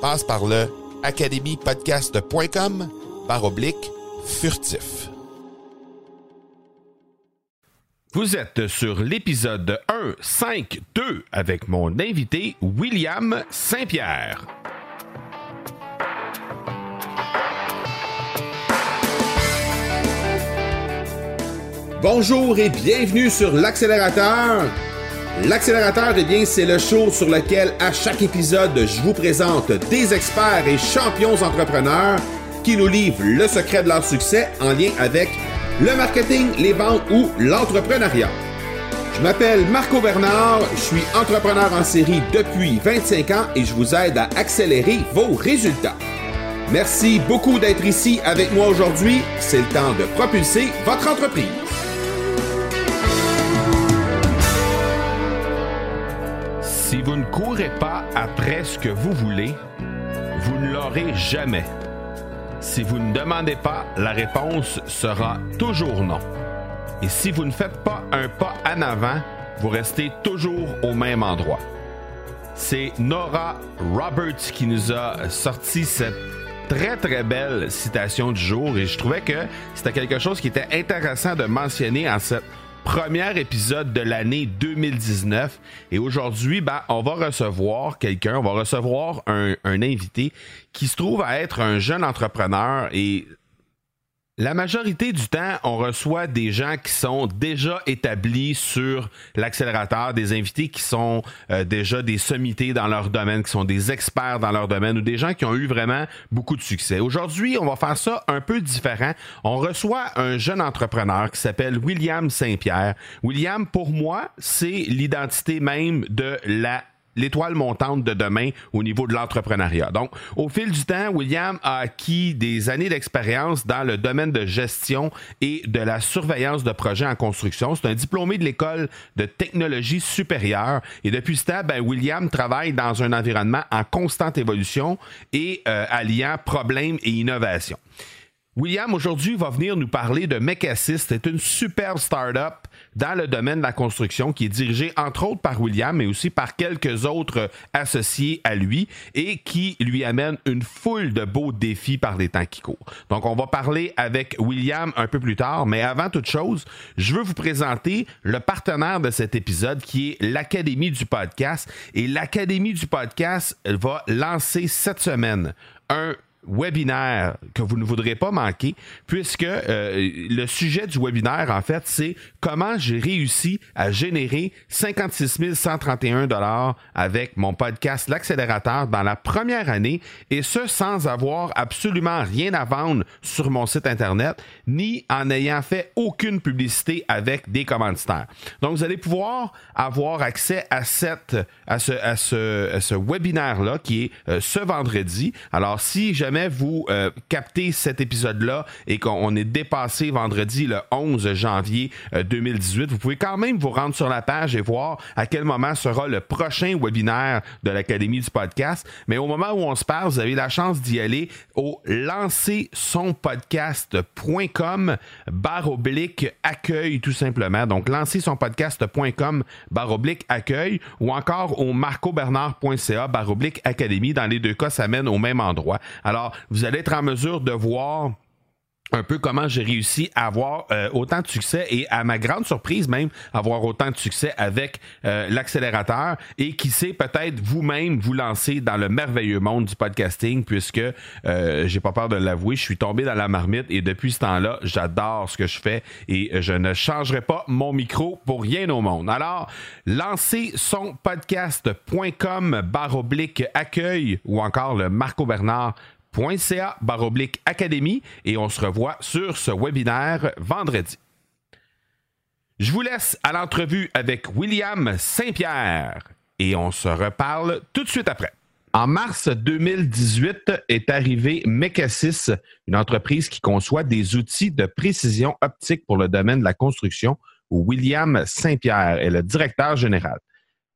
Passe par le academypodcast.com par oblique furtif. Vous êtes sur l'épisode 1.5.2 avec mon invité William Saint-Pierre. Bonjour et bienvenue sur l'accélérateur. L'accélérateur, eh bien, c'est le show sur lequel à chaque épisode, je vous présente des experts et champions entrepreneurs qui nous livrent le secret de leur succès en lien avec le marketing, les ventes ou l'entrepreneuriat. Je m'appelle Marco Bernard, je suis entrepreneur en série depuis 25 ans et je vous aide à accélérer vos résultats. Merci beaucoup d'être ici avec moi aujourd'hui. C'est le temps de propulser votre entreprise. Si vous ne courez pas après ce que vous voulez, vous ne l'aurez jamais. Si vous ne demandez pas, la réponse sera toujours non. Et si vous ne faites pas un pas en avant, vous restez toujours au même endroit. C'est Nora Roberts qui nous a sorti cette très très belle citation du jour et je trouvais que c'était quelque chose qui était intéressant de mentionner en cette premier épisode de l'année 2019. Et aujourd'hui, ben, on va recevoir quelqu'un, on va recevoir un, un invité qui se trouve à être un jeune entrepreneur et la majorité du temps, on reçoit des gens qui sont déjà établis sur l'accélérateur, des invités qui sont euh, déjà des sommités dans leur domaine, qui sont des experts dans leur domaine ou des gens qui ont eu vraiment beaucoup de succès. Aujourd'hui, on va faire ça un peu différent. On reçoit un jeune entrepreneur qui s'appelle William Saint-Pierre. William, pour moi, c'est l'identité même de la l'étoile montante de demain au niveau de l'entrepreneuriat. Donc, au fil du temps, William a acquis des années d'expérience dans le domaine de gestion et de la surveillance de projets en construction. C'est un diplômé de l'école de technologie supérieure et depuis ce temps, ben, William travaille dans un environnement en constante évolution et euh, alliant problèmes et innovation. William, aujourd'hui, va venir nous parler de Mecassist. C'est une superbe start-up dans le domaine de la construction qui est dirigée entre autres par William, mais aussi par quelques autres associés à lui et qui lui amène une foule de beaux défis par les temps qui courent. Donc, on va parler avec William un peu plus tard, mais avant toute chose, je veux vous présenter le partenaire de cet épisode qui est l'Académie du podcast. Et l'Académie du podcast va lancer cette semaine un webinaire que vous ne voudrez pas manquer, puisque euh, le sujet du webinaire, en fait, c'est comment j'ai réussi à générer 56 131 dollars avec mon podcast L'accélérateur dans la première année, et ce sans avoir absolument rien à vendre sur mon site internet, ni en ayant fait aucune publicité avec des commanditaires. Donc, vous allez pouvoir avoir accès à cette, à ce, à ce, webinaire-là qui est euh, ce vendredi. Alors, si jamais jamais vous euh, captez cet épisode-là et qu'on est dépassé vendredi le 11 janvier 2018, euh, vous pouvez quand même vous rendre sur la page et voir à quel moment sera le prochain webinaire de l'Académie du podcast. Mais au moment où on se parle, vous avez la chance d'y aller au lancersonpodcast.com barre oblique accueil tout simplement. Donc lancersonpodcast.com barre oblique accueil ou encore au marcobernard.ca barre oblique académie. Dans les deux cas, ça mène au même endroit. Alors, vous allez être en mesure de voir un peu comment j'ai réussi à avoir euh, autant de succès et à ma grande surprise même avoir autant de succès avec euh, l'accélérateur et qui sait peut-être vous-même vous lancer dans le merveilleux monde du podcasting puisque euh, j'ai pas peur de l'avouer, je suis tombé dans la marmite et depuis ce temps-là, j'adore ce que je fais et je ne changerai pas mon micro pour rien au monde. Alors, lancez son podcast.com barre oblique accueil ou encore le Marco Bernard .ca et on se revoit sur ce webinaire vendredi. Je vous laisse à l'entrevue avec William Saint-Pierre et on se reparle tout de suite après. En mars 2018 est arrivé Mecasys, une entreprise qui conçoit des outils de précision optique pour le domaine de la construction, où William Saint-Pierre est le directeur général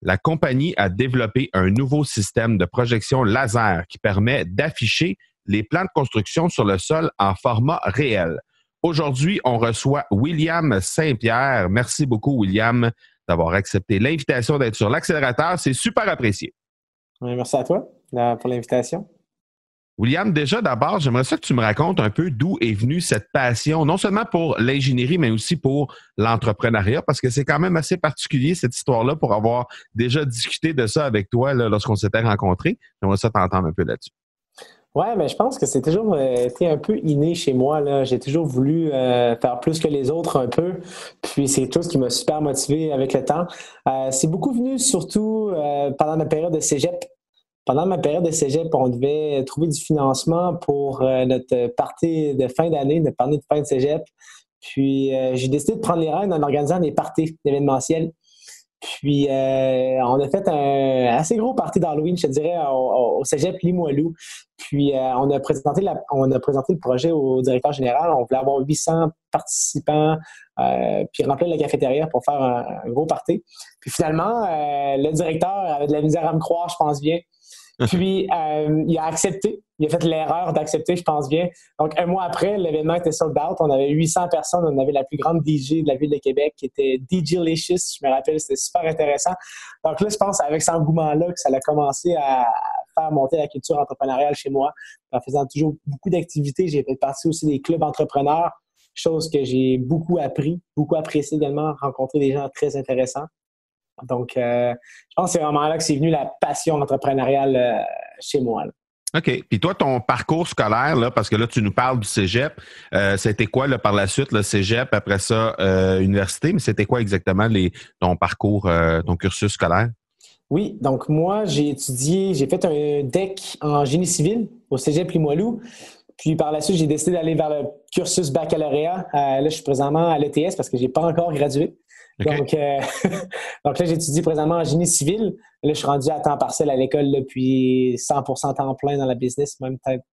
la compagnie a développé un nouveau système de projection laser qui permet d'afficher les plans de construction sur le sol en format réel. Aujourd'hui, on reçoit William Saint-Pierre. Merci beaucoup, William, d'avoir accepté l'invitation d'être sur l'accélérateur. C'est super apprécié. Merci à toi euh, pour l'invitation. William, déjà d'abord, j'aimerais ça que tu me racontes un peu d'où est venue cette passion, non seulement pour l'ingénierie, mais aussi pour l'entrepreneuriat, parce que c'est quand même assez particulier cette histoire-là pour avoir déjà discuté de ça avec toi lorsqu'on s'était rencontrés. J'aimerais ça t'entendre un peu là-dessus. Oui, mais je pense que c'est toujours euh, été un peu inné chez moi. J'ai toujours voulu euh, faire plus que les autres un peu. Puis c'est tout ce qui m'a super motivé avec le temps. Euh, c'est beaucoup venu surtout pendant la période de cégep pendant ma période de cégep, on devait trouver du financement pour euh, notre partie de fin d'année, notre partie de fin de cégep. Puis euh, j'ai décidé de prendre les rênes en organisant des parties événementielles. Puis euh, on a fait un assez gros party d'Halloween, je te dirais, au, cégep Limoilou. Puis on a présenté on a présenté le projet au directeur général. On voulait avoir 800 participants, puis remplir la cafétéria pour faire un, un gros party. Puis finalement, le directeur avait de la misère à me croire, je pense bien. Puis, euh, il a accepté. Il a fait l'erreur d'accepter, je pense bien. Donc, un mois après, l'événement était sold out. On avait 800 personnes. On avait la plus grande DJ de la ville de Québec qui était DJ Licious. Je me rappelle, c'était super intéressant. Donc là, je pense avec cet engouement-là que ça a commencé à faire monter la culture entrepreneuriale chez moi. En faisant toujours beaucoup d'activités, j'ai fait partie aussi des clubs entrepreneurs, chose que j'ai beaucoup appris, beaucoup apprécié également, rencontrer des gens très intéressants. Donc, euh, je pense que c'est vraiment là que c'est venu la passion entrepreneuriale euh, chez moi. OK. Puis toi, ton parcours scolaire, là, parce que là, tu nous parles du cégep, euh, c'était quoi là, par la suite, le cégep, après ça, université, mais c'était quoi exactement les, ton parcours, ton cursus scolaire? Oui, donc moi, j'ai étudié, j'ai fait un DEC en génie civil au cégep Limoilou. Puis par la suite, j'ai décidé d'aller vers le cursus baccalauréat. là, je suis présentement à l'ETS parce que je n'ai pas encore gradué. Donc, euh, donc là, j'étudie présentement en génie civil. Là, je suis rendu à temps partiel à l'école depuis 100% temps plein dans la business, même peut-être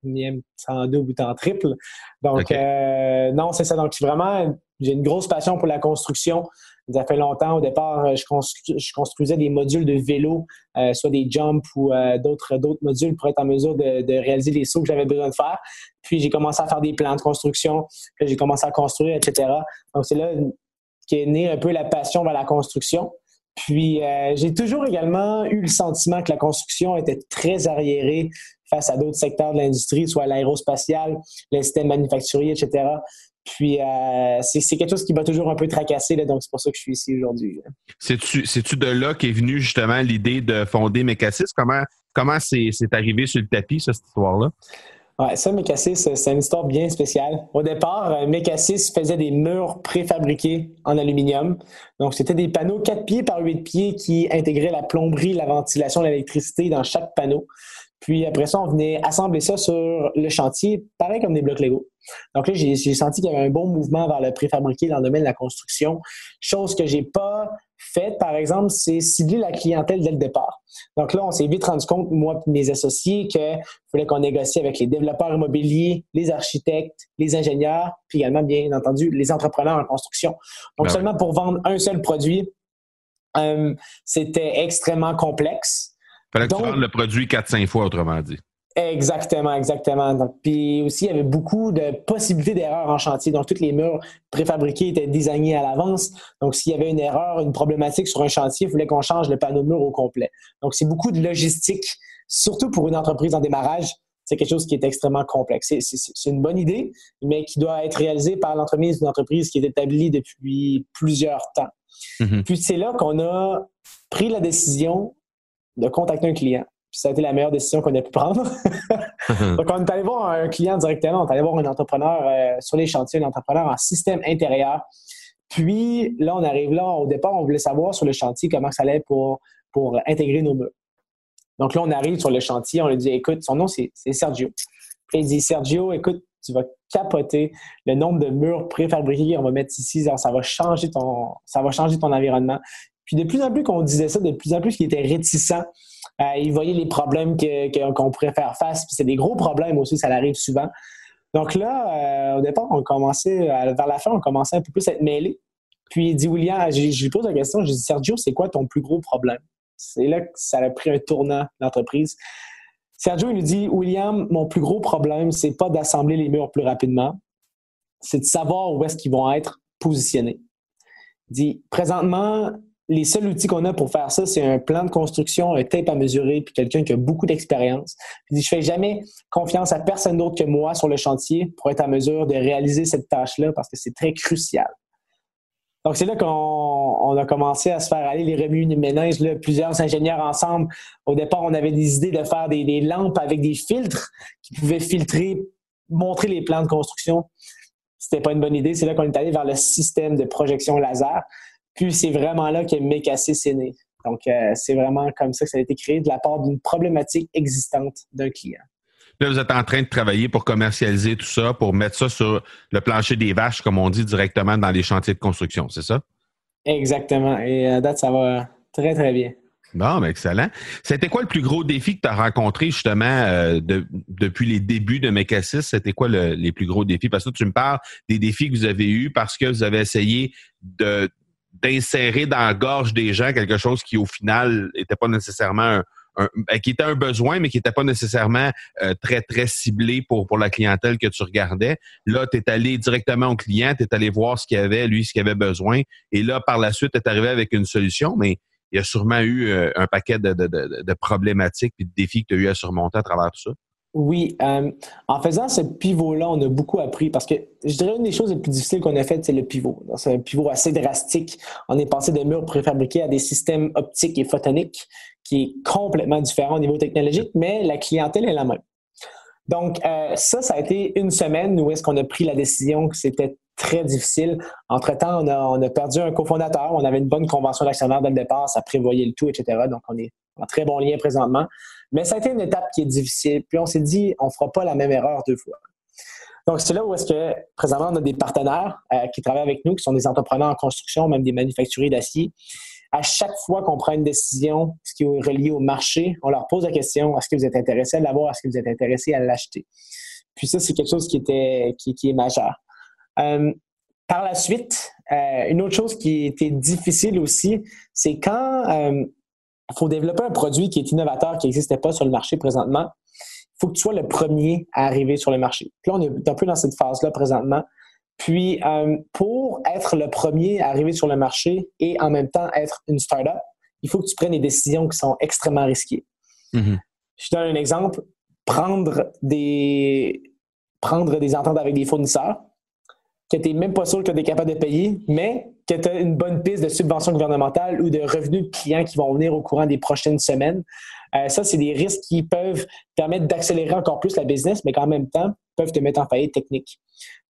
temps double ou temps triple. Donc, euh, non, c'est ça. Donc, vraiment, j'ai une grosse passion pour la construction. Ça fait longtemps. Au départ, je, construisais des modules de vélo, euh, soit des jumps ou d'autres, d'autres modules pour être en mesure de, de réaliser les sauts que j'avais besoin de faire. Puis, j'ai commencé à faire des plans de construction. Puis, j'ai commencé à construire, etc. Donc, c'est là qui est née un peu la passion vers la construction. Puis euh, j'ai toujours également eu le sentiment que la construction était très arriérée face à d'autres secteurs de l'industrie, soit l'aérospatial, les systèmes manufacturiers, etc. Puis euh, c'est quelque chose qui m'a toujours un peu tracassé, donc c'est pour ça que je suis ici aujourd'hui. C'est-tu de là qu'est venue justement l'idée de fonder Mecasys? Comment comment c'est arrivé sur le tapis, cette histoire-là? Ouais, ça, Mecasys, c'est une histoire bien spéciale. Au départ, euh, Mecasys faisait des murs préfabriqués en aluminium. Donc, c'était des panneaux 4 pieds par 8 pieds qui intégraient la plomberie, la ventilation, l'électricité dans chaque panneau. Puis après ça, on venait assembler ça sur le chantier, pareil comme des blocs Lego. Donc là, j'ai senti qu'il y avait un bon mouvement vers le préfabriqué dans le domaine de la construction, chose que j'ai pas fait, par exemple, c'est cibler la clientèle dès le départ. Donc là, on s'est vite rendu compte, moi et mes associés, qu'il fallait qu'on négocie avec les développeurs immobiliers, les architectes, les ingénieurs, puis également, bien entendu, les entrepreneurs en construction. Donc, ben seulement pour vendre un seul produit, euh, c'était extrêmement complexe. Il fallait que tu vendes le produit 4-5 fois, autrement dit. Exactement, exactement. Donc, puis aussi, il y avait beaucoup de possibilités d'erreurs en chantier. Donc, tous les murs préfabriqués étaient designés à l'avance. Donc, s'il y avait une erreur, une problématique sur un chantier, il fallait qu'on change le panneau de mur au complet. Donc, c'est beaucoup de logistique, surtout pour une entreprise en démarrage. C'est quelque chose qui est extrêmement complexe. C'est une bonne idée, mais qui doit être réalisée par l'entremise d'une entreprise qui est établie depuis plusieurs temps. Mm-hmm. Puis c'est là qu'on a pris la décision de contacter un client. Puis ça a été la meilleure décision qu'on a pu prendre. Donc, on est allé voir un client directement, on est allé voir un entrepreneur euh, sur les chantiers, un entrepreneur en système intérieur. Puis là, on arrive là, au départ, on voulait savoir sur le chantier comment ça allait pour, pour intégrer nos murs. Donc là, on arrive sur le chantier, on lui dit écoute, son nom, c'est Sergio. Puis il dit Sergio, écoute, tu vas capoter le nombre de murs préfabriqués qu'on va mettre ici, ça va changer ton, ça va changer ton environnement. Puis de plus en plus qu'on disait ça, de plus en plus qu'il était réticent, euh, il voyait les problèmes qu'on pourrait faire face. Puis c'est des gros problèmes aussi, ça arrive souvent. Donc là, euh, au départ, on commençait, vers la fin, on commençait un peu plus à être mêlés. Puis il dit, William, je, lui pose la question, je dis, Sergio, c'est quoi ton plus gros problème? C'est là que ça a pris un tournant, l'entreprise. Sergio, il nous dit, William, mon plus gros problème, c'est pas d'assembler les murs plus rapidement, c'est de savoir où est-ce qu'ils vont être positionnés. Il dit, présentement, les seuls outils qu'on a pour faire ça, c'est un plan de construction, un tape à mesurer, puis quelqu'un qui a beaucoup d'expérience. Je ne fais jamais confiance à personne d'autre que moi sur le chantier pour être à mesure de réaliser cette tâche-là parce que c'est très crucial. Donc, c'est là qu'on a commencé à se faire aller les remues les ménages, là, plusieurs ingénieurs ensemble. Au départ, on avait des idées de faire des, des lampes avec des filtres qui pouvaient filtrer, montrer les plans de construction. C'était pas une bonne idée. C'est là qu'on est allé vers le système de projection laser. Puis c'est vraiment là que Mekassis est né. Donc, euh, c'est vraiment comme ça que ça a été créé de la part d'une problématique existante d'un client. Là, vous êtes en train de travailler pour commercialiser tout ça, pour mettre ça sur le plancher des vaches, comme on dit, directement dans les chantiers de construction, c'est ça? Exactement. Et à date, ça va très, très bien. Bon, ben excellent. C'était quoi le plus gros défi que tu as rencontré justement euh, depuis les débuts de Mekassis? C'était quoi les plus gros défis? Parce que tu me parles des défis que vous avez eus parce que vous avez essayé de, d'insérer dans la gorge des gens quelque chose qui, au final, n'était pas nécessairement un, ben, qui était un besoin, mais qui n'était pas nécessairement euh, très, très ciblé pour, pour la clientèle que tu regardais. Là, tu es allé directement au client, tu es allé voir ce qu'il avait, lui, ce qu'il avait besoin. Et là, par la suite, tu es arrivé avec une solution, mais il y a sûrement eu euh, un paquet de, de, de, de problématiques et de défis que tu as eu à surmonter à travers tout ça. Oui, euh, en faisant ce pivot-là, on a beaucoup appris parce que je dirais une des choses les plus difficiles qu'on a faites, c'est le pivot. C'est un pivot assez drastique. On est passé des murs préfabriqués à des systèmes optiques et photoniques qui est complètement différent au niveau technologique, mais la clientèle est la même. Donc, euh, ça, ça a été une semaine où est-ce qu'on a pris la décision que c'était très difficile. Entre-temps, on a, on a perdu un cofondateur. On avait une bonne convention d'actionnaire dès le départ. Ça prévoyait le tout, etc. Donc, on est en très bon lien présentement. Mais ça a été une étape qui est difficile. Puis on s'est dit, on ne fera pas la même erreur deux fois. Donc, c'est là où est-ce que, présentement, on a des partenaires euh, qui travaillent avec nous, qui sont des entrepreneurs en construction, même des manufacturiers d'acier. À chaque fois qu'on prend une décision ce qui est relié au marché, on leur pose la question est-ce que vous êtes intéressé à l'avoir Est-ce que vous êtes intéressé à l'acheter? Puis ça, c'est quelque chose qui, était, qui, est majeur. Euh, par la suite, euh, une autre chose qui était difficile aussi, c'est quand il faut développer un produit qui est innovateur, qui n'existait pas sur le marché présentement. Il faut que tu sois le premier à arriver sur le marché. Puis là, on est un peu dans cette phase-là présentement. Puis, euh, pour être le premier à arriver sur le marché et en même temps être une startup, il faut que tu prennes des décisions qui sont extrêmement risquées. Mm-hmm. Je te donne un exemple. Prendre des, prendre des ententes avec des fournisseurs que tu n'es même pas sûr que tu es capable de payer, mais que tu as une bonne piste de subvention gouvernementale ou de revenus de clients qui vont venir au courant des prochaines semaines. Euh, ça, c'est des risques qui peuvent permettre d'accélérer encore plus la business, mais qu'en même temps, peuvent te mettre en faillite technique.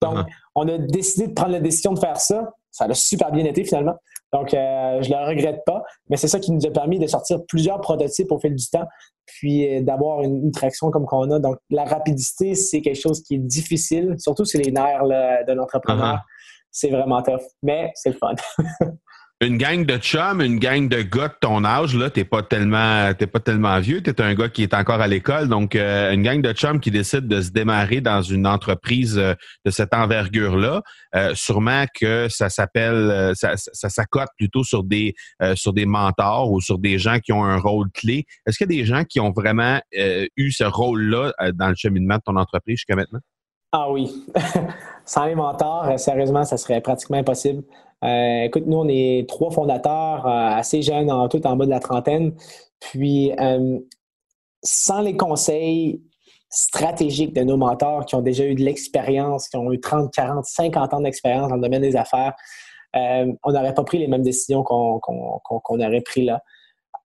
Donc, uh-huh. on a décidé de prendre la décision de faire ça. Ça a super bien été finalement. Donc, euh, je ne le regrette pas, mais c'est ça qui nous a permis de sortir plusieurs prototypes au fil du temps, puis euh, d'avoir une, traction comme qu'on a. Donc, la rapidité, c'est quelque chose qui est difficile, surtout sur les nerfs de l'entrepreneur. Uh-huh. C'est vraiment tough, mais c'est le fun. une gang de chums, une gang de gars de ton âge, là, t'es pas tellement, t'es pas tellement vieux, t'es un gars qui est encore à l'école, donc euh, une gang de chums qui décide de se démarrer dans une entreprise euh, de cette envergure-là, euh, sûrement que ça s'appelle, ça, ça, s'accote plutôt sur des, sur des mentors ou sur des gens qui ont un rôle clé. Est-ce qu'il y a des gens qui ont vraiment eu ce rôle-là dans le cheminement de ton entreprise jusqu'à maintenant? Ah oui. Sans les mentors, sérieusement, ça serait pratiquement impossible. Euh, écoute, nous, on est trois fondateurs, euh, assez jeunes, en tout en bas de la trentaine. Puis, euh, sans les conseils stratégiques de nos mentors qui ont déjà eu de l'expérience, qui ont eu 30, 40, 50 ans d'expérience dans le domaine des affaires, on n'aurait pas pris les mêmes décisions qu'on aurait pris là.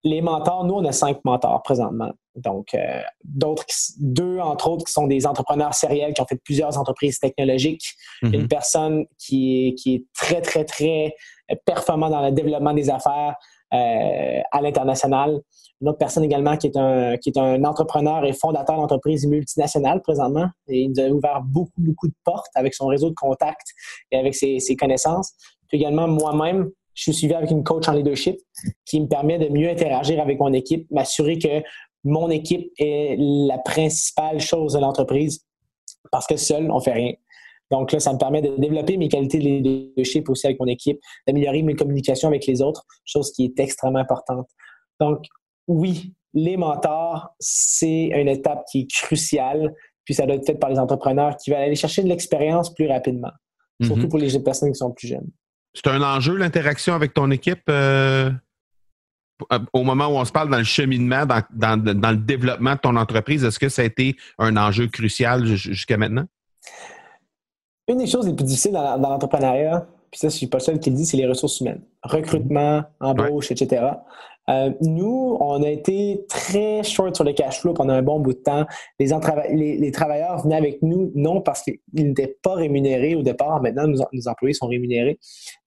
Les mentors, nous, on a cinq mentors présentement. Donc, euh, d'autres, deux entre autres, qui sont des entrepreneurs sériels qui ont fait plusieurs entreprises technologiques. Mhm. Une personne qui est, qui est très, très, très performant dans le développement des affaires euh, à l'international. Une autre personne également qui est un, qui est un entrepreneur et fondateur d'entreprises multinationales présentement. Et il nous a ouvert beaucoup, beaucoup de portes avec son réseau de contacts et avec ses, ses connaissances. Puis également moi-même, je suis suivi avec une coach en leadership qui me permet de mieux interagir avec mon équipe, m'assurer que mon équipe est la principale chose de l'entreprise parce que seul, on fait rien. Donc là, ça me permet de développer mes qualités de leadership aussi avec mon équipe, d'améliorer mes communications avec les autres, chose qui est extrêmement importante. Donc oui, les mentors, c'est une étape qui est cruciale, puis ça doit être fait par les entrepreneurs qui veulent aller chercher de l'expérience plus rapidement, surtout mhm. pour les personnes qui sont plus jeunes. C'est un enjeu, l'interaction avec ton équipe? Euh, au moment où on se parle dans le cheminement, dans, le développement de ton entreprise, est-ce que ça a été un enjeu crucial jusqu'à maintenant? Une des choses les plus difficiles dans, l'entrepreneuriat, puis ça, je suis pas seul qui le dit, c'est les ressources humaines. Recrutement, embauche, etc. Euh, nous, on a été très short sur le cash flow pendant un bon bout de temps. Les, travailleurs venaient avec nous, non parce qu'ils n'étaient pas rémunérés au départ. Maintenant, nos, employés sont rémunérés.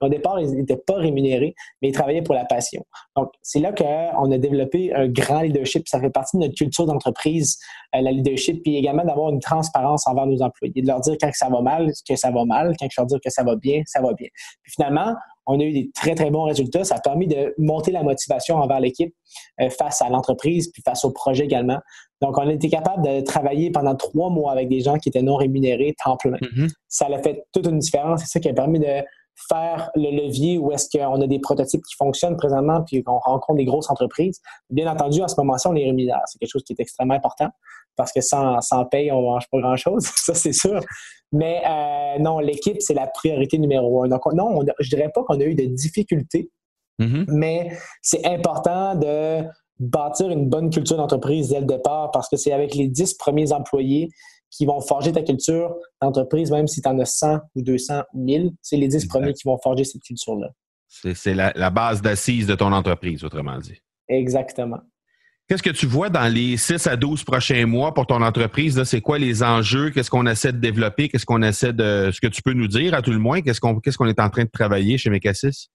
Au départ, ils n'étaient pas rémunérés, mais ils travaillaient pour la passion. Donc, c'est là qu'on a développé un grand leadership. Ça fait partie de notre culture d'entreprise, euh, la leadership, puis également d'avoir une transparence envers nos employés, de leur dire quand ça va mal, que ça va mal, quand je leur dire que ça va bien, ça va bien. Puis finalement, on a eu des très, très bons résultats. Ça a permis de monter la motivation envers l'équipe euh, face à l'entreprise, puis face au projet également. Donc, on a été capable de travailler pendant trois mois avec des gens qui étaient non rémunérés, temps plein. Mm-hmm. Ça a fait toute une différence. C'est ça qui a permis de faire le levier où est-ce qu'on a des prototypes qui fonctionnent présentement puis qu'on rencontre des grosses entreprises. Bien entendu, à ce moment-ci, on est rémunéré. C'est quelque chose qui est extrêmement important parce que sans, sans paye, on ne mange pas grand-chose, ça c'est sûr. Mais euh, non, l'équipe, c'est la priorité numéro un. Donc, non, je dirais pas qu'on a eu de difficultés, mm-hmm. mais c'est important de bâtir une bonne culture d'entreprise dès le départ parce que c'est avec les dix premiers employés qui vont forger ta culture d'entreprise, même si tu en as 100 ou 200 ou 1000, c'est les dix premiers qui vont forger cette culture-là. C'est la, la base d'assise de ton entreprise, autrement dit. Exactement. Qu'est-ce que tu vois dans les 6 à 12 prochains mois pour ton entreprise? C'est quoi les enjeux? Qu'est-ce qu'on essaie de développer? Qu'est-ce qu'on essaie de. Ce que tu peux nous dire à tout le moins? Qu'est-ce qu'on est en train de travailler chez Mecassis?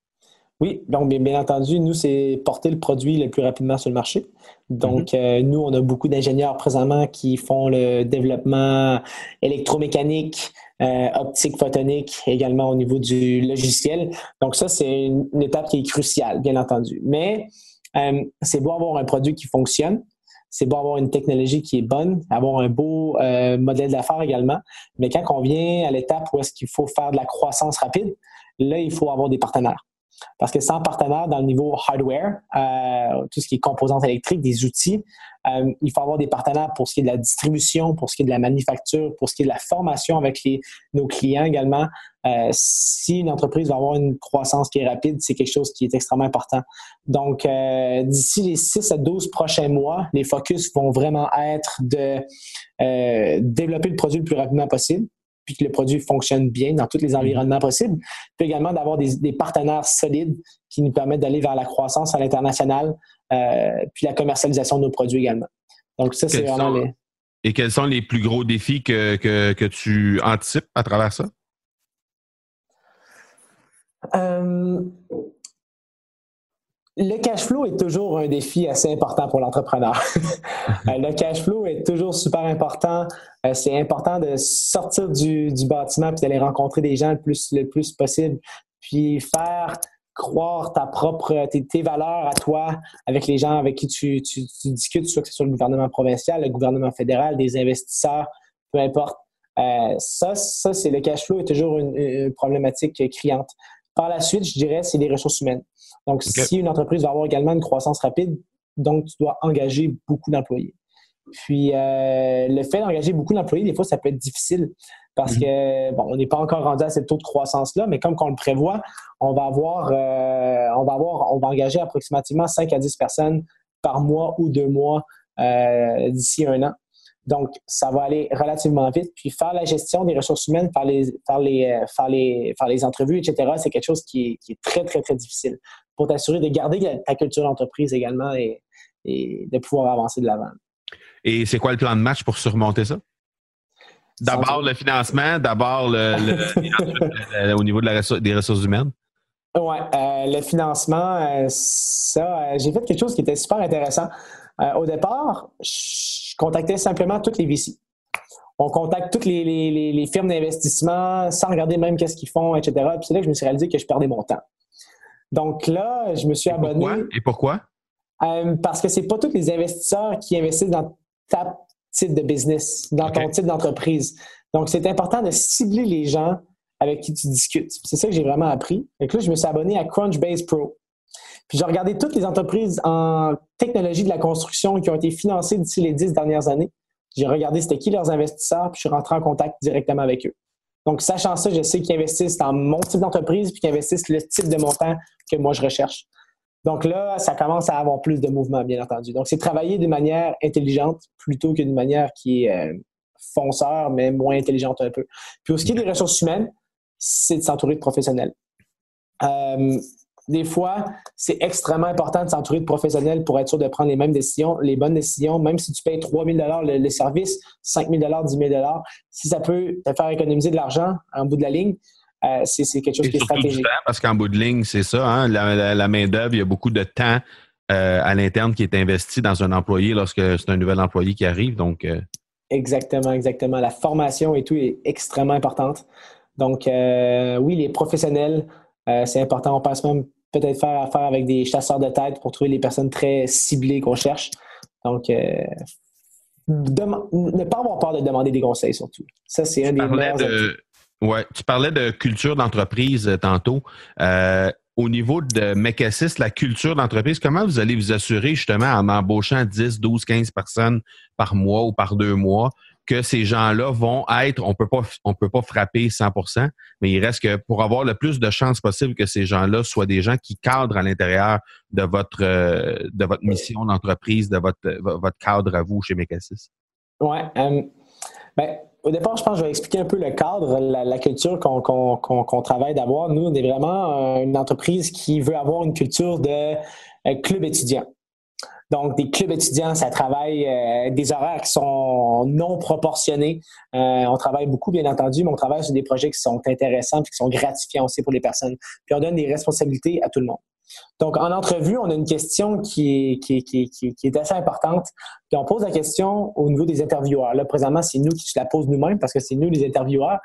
Oui, donc bien, entendu, nous, c'est porter le produit le plus rapidement sur le marché. Donc, mhm. euh, nous, on a beaucoup d'ingénieurs présentement qui font le développement électromécanique, euh, optique photonique, également au niveau du logiciel. Donc, ça, c'est une, une étape qui est cruciale, bien entendu. Mais euh, c'est beau avoir un produit qui fonctionne, c'est beau avoir une technologie qui est bonne, avoir un beau euh, modèle d'affaires également. Mais quand on vient à l'étape où est-ce qu'il faut faire de la croissance rapide, là, il faut avoir des partenaires. Parce que sans partenaire dans le niveau hardware, euh, tout ce qui est composantes électriques, des outils, euh, il faut avoir des partenaires pour ce qui est de la distribution, pour ce qui est de la manufacture, pour ce qui est de la formation avec nos clients également. Euh, si une entreprise va avoir une croissance qui est rapide, c'est quelque chose qui est extrêmement important. Donc, d'ici les 6 à 12 prochains mois, les focus vont vraiment être de développer le produit le plus rapidement possible, puis que le produit fonctionne bien dans tous les mhm. environnements possibles. Puis également d'avoir des, partenaires solides qui nous permettent d'aller vers la croissance à l'international, euh, puis la commercialisation de nos produits également. Donc ça, c'est vraiment les... Et quels sont les plus gros défis que, que, tu anticipes à travers ça? Euh, le cash flow est toujours un défi assez important pour l'entrepreneur. Euh, le cash flow est toujours super important. Euh, c'est important de sortir du, bâtiment puis d'aller rencontrer des gens le plus, le plus possible, puis faire croire ta propre, tes, valeurs à toi avec les gens avec qui tu, discutes, soit que ce soit le gouvernement provincial, le gouvernement fédéral, des investisseurs, peu importe. Euh, ça, ça c'est le cash flow est toujours une, problématique criante. Par la suite, je dirais, c'est les ressources humaines. Donc, si une entreprise va avoir également une croissance rapide, donc tu dois engager beaucoup d'employés. Puis, euh, le fait d'engager beaucoup d'employés, des fois, ça peut être difficile parce mhm. que, bon, on n'est pas encore rendu à ce taux de croissance-là, mais comme on le prévoit, on va avoir, euh, on va avoir, on va engager approximativement 5 à 10 personnes par mois ou deux mois euh, d'ici un an. Donc, ça va aller relativement vite. Puis faire la gestion des ressources humaines, faire les, faire les, faire les, faire les entrevues, etc., c'est quelque chose qui est, très, très, très difficile pour t'assurer de garder ta culture d'entreprise également et, et de pouvoir avancer de l'avant. Et c'est quoi le plan de match pour surmonter ça? D'abord le financement, d'abord le, au niveau des ressources humaines? Oui, euh, le financement, euh, ça, euh, j'ai fait quelque chose qui était super intéressant. Au départ, je contactais simplement toutes les VC. On contacte toutes les, firmes d'investissement sans regarder même qu'est-ce qu'ils font, etc. Puis c'est là que je me suis réalisé que je perdais mon temps. Donc là, je me suis abonné. Et pourquoi? parce que ce n'est pas tous les investisseurs qui investissent dans ta type de business, dans ton type d'entreprise. Donc, c'est important de cibler les gens avec qui tu discutes. C'est ça que j'ai vraiment appris. Et là, je me suis abonné à Crunchbase Pro. Puis j'ai regardé toutes les entreprises en technologie de la construction qui ont été financées d'ici les dix dernières années. J'ai regardé c'était qui leurs investisseurs, puis je suis rentré en contact directement avec eux. Donc, sachant ça, je sais qu'ils investissent dans mon type d'entreprise, puis qu'ils investissent le type de montant que moi je recherche. Donc là, ça commence à avoir plus de mouvement, bien entendu. Donc, c'est travailler de manière intelligente plutôt que d'une manière qui est euh, fonceur, mais moins intelligente un peu. Puis, au ce qui est des ressources humaines, c'est de s'entourer de professionnels. Euh, des fois, c'est extrêmement important de s'entourer de professionnels pour être sûr de prendre les mêmes décisions, les bonnes décisions, même si tu payes 3 000 le, le service, 5 000 10 000 Si ça peut te faire économiser de l'argent en bout de la ligne, euh, c'est quelque chose qui est stratégique. parce qu'en bout de ligne, c'est ça, hein, la, main-d'œuvre, il y a beaucoup de temps euh, à l'interne qui est investi dans un employé lorsque c'est un nouvel employé qui arrive. Donc, euh. Exactement, exactement. La formation et tout est extrêmement importante. Donc, oui, les professionnels, c'est important. On passe même peut-être faire affaire avec des chasseurs de tête pour trouver les personnes très ciblées qu'on cherche. Donc, ne pas avoir peur de demander des conseils surtout. Ça, c'est un des meilleurs. Tu parlais de culture d'entreprise euh, tantôt. Euh, au niveau de Mecassis, la culture d'entreprise, comment vous allez vous assurer justement en embauchant 10, 12, 15 personnes par mois ou par deux mois que ces gens-là vont être, on peut pas, on peut pas frapper 100% mais il reste que pour avoir le plus de chances possible que ces gens-là soient des gens qui cadrent à l'intérieur de votre, euh, de votre mission d'entreprise, de votre, votre cadre à vous chez Mecassis. Oui. ben, au départ, je pense que je vais expliquer un peu le cadre, la, culture qu'on travaille d'avoir. Nous, on est vraiment une entreprise qui veut avoir une culture de euh, club étudiant. Donc, des clubs étudiants, ça travaille euh, des horaires qui sont non proportionnés. Euh, on travaille beaucoup, bien entendu, mais on travaille sur des projets qui sont intéressants et qui sont gratifiants aussi pour les personnes. Puis on donne des responsabilités à tout le monde. Donc, en entrevue, on a une question qui est, assez importante. Puis on pose la question au niveau des intervieweurs. Là, présentement, c'est nous qui la posons nous-mêmes parce que c'est nous les intervieweurs.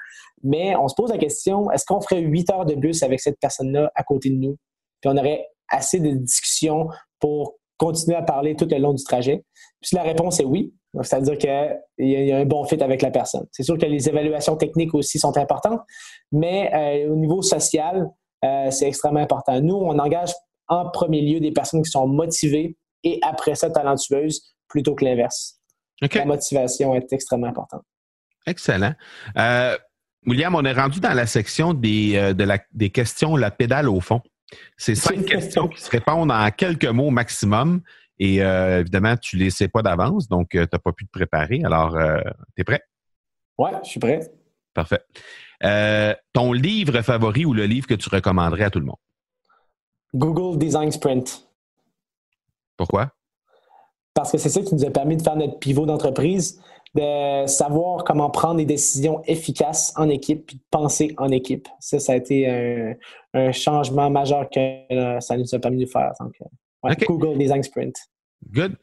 Mais on se pose la question, est-ce qu'on ferait huit heures de bus avec cette personne-là à côté de nous? Puis on aurait assez de discussions pour continuer à parler tout le long du trajet. Puis la réponse est oui. C'est-à-dire qu'il y, a un bon fit avec la personne. C'est sûr que les évaluations techniques aussi sont importantes, mais euh, au niveau social, euh, c'est extrêmement important. Nous, on engage en premier lieu des personnes qui sont motivées et après ça talentueuses plutôt que l'inverse. La motivation est extrêmement importante. Excellent. Euh, William, on est rendu dans la section des, des questions, la pédale au fond. C'est cinq questions qui se répondent en quelques mots maximum. Et évidemment, tu ne les sais pas d'avance, donc tu n'as pas pu te préparer. Alors, tu es prêt? Oui, je suis prêt. Parfait. Euh, ton livre favori ou le livre que tu recommanderais à tout le monde? Google Design Sprint. Pourquoi? Parce que c'est ça qui nous a permis de faire notre pivot d'entreprise, de savoir comment prendre des décisions efficaces en équipe puis de penser en équipe. Ça, ça a été un, changement majeur que euh, ça nous a permis de faire. Euh, Google Design Sprint. Good.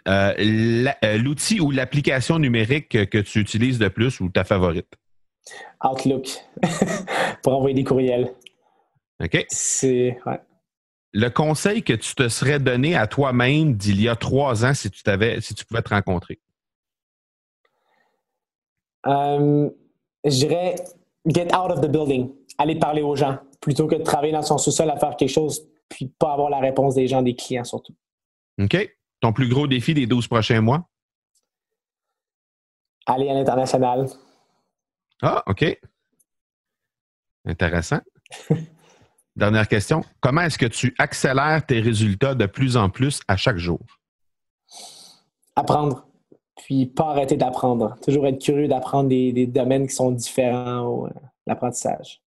L'outil ou l'application numérique que tu utilises le plus ou ta favorite? Outlook pour envoyer des courriels. OK. C'est. Ouais. le conseil que tu te serais donné à toi-même d'il y a trois ans si tu t'avais, si tu pouvais te rencontrer? Euh, je dirais get out of the building, aller parler aux gens, plutôt que de travailler dans son sous-sol à faire quelque chose, puis pas avoir la réponse des gens, des clients surtout. OK. Ton plus gros défi des 12 prochains mois? Aller à l'international. Ah, OK. Intéressant. Dernière question. Comment est-ce que tu accélères tes résultats de plus en plus à chaque jour? Apprendre. Puis pas arrêter d'apprendre. Toujours être curieux d'apprendre des, domaines qui sont différents au euh, l'apprentissage.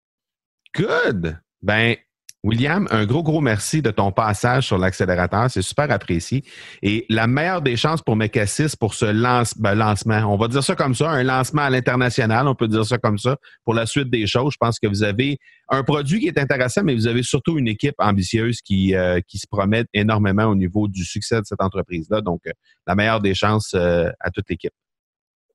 Good. Ben, William, un gros, gros merci de ton passage sur l'accélérateur. C'est super apprécié. Et la meilleure des chances pour Mecassis pour ce ben, lancement, on va dire ça comme ça, un lancement à l'international, on peut dire ça comme ça, pour la suite des choses. Je pense que vous avez un produit qui est intéressant, mais vous avez surtout une équipe ambitieuse qui, euh, qui se promet énormément au niveau du succès de cette entreprise-là. Donc, euh, la meilleure des chances euh, à toute l'équipe.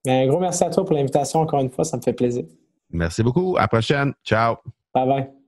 Ben, un gros merci à toi pour l'invitation encore une fois. Ça me fait plaisir. Merci beaucoup. À la prochaine. Ciao. Bye bye.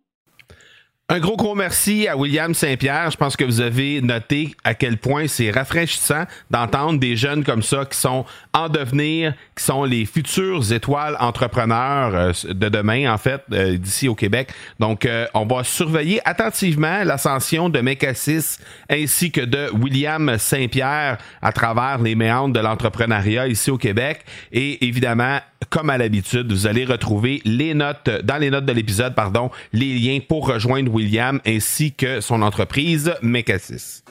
Un gros, gros merci à William Saint-Pierre. Je pense que vous avez noté à quel point c'est rafraîchissant d'entendre des jeunes comme ça qui sont en devenir, qui sont les futures étoiles entrepreneurs euh, de demain, en fait, euh, d'ici au Québec. Donc, euh, on va surveiller attentivement l'ascension de Mecassis ainsi que de William Saint-Pierre à travers les méandres de l'entrepreneuriat ici au Québec. Et évidemment, comme à l'habitude, vous allez retrouver les notes, dans les notes de l'épisode, pardon, les liens pour rejoindre William ainsi que son entreprise Mecasys.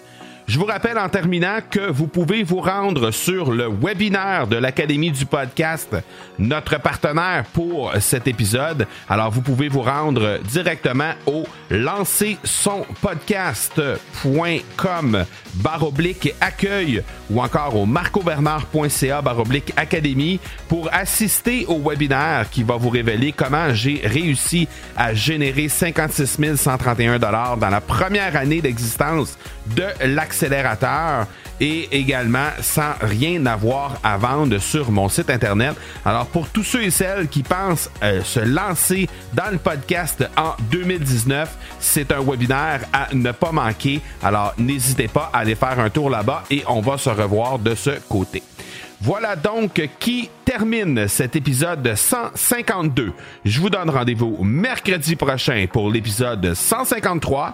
Je vous rappelle en terminant que vous pouvez vous rendre sur le webinaire de l'Académie du podcast, notre partenaire pour cet épisode. Alors, vous pouvez vous rendre directement au lancersonpodcast.com baroblique accueil ou encore au marcobernard.ca baroblique académie pour assister au webinaire qui va vous révéler comment j'ai réussi à générer 56 131 dans la première année d'existence de l'accélérateur et également sans rien avoir à vendre sur mon site internet. Alors pour tous ceux et celles qui pensent euh, se lancer dans le podcast en 2019, c'est un webinaire à ne pas manquer. Alors n'hésitez pas à aller faire un tour là-bas et on va se revoir de ce côté. Voilà donc qui termine cet épisode 152. Je vous donne rendez-vous mercredi prochain pour l'épisode 153.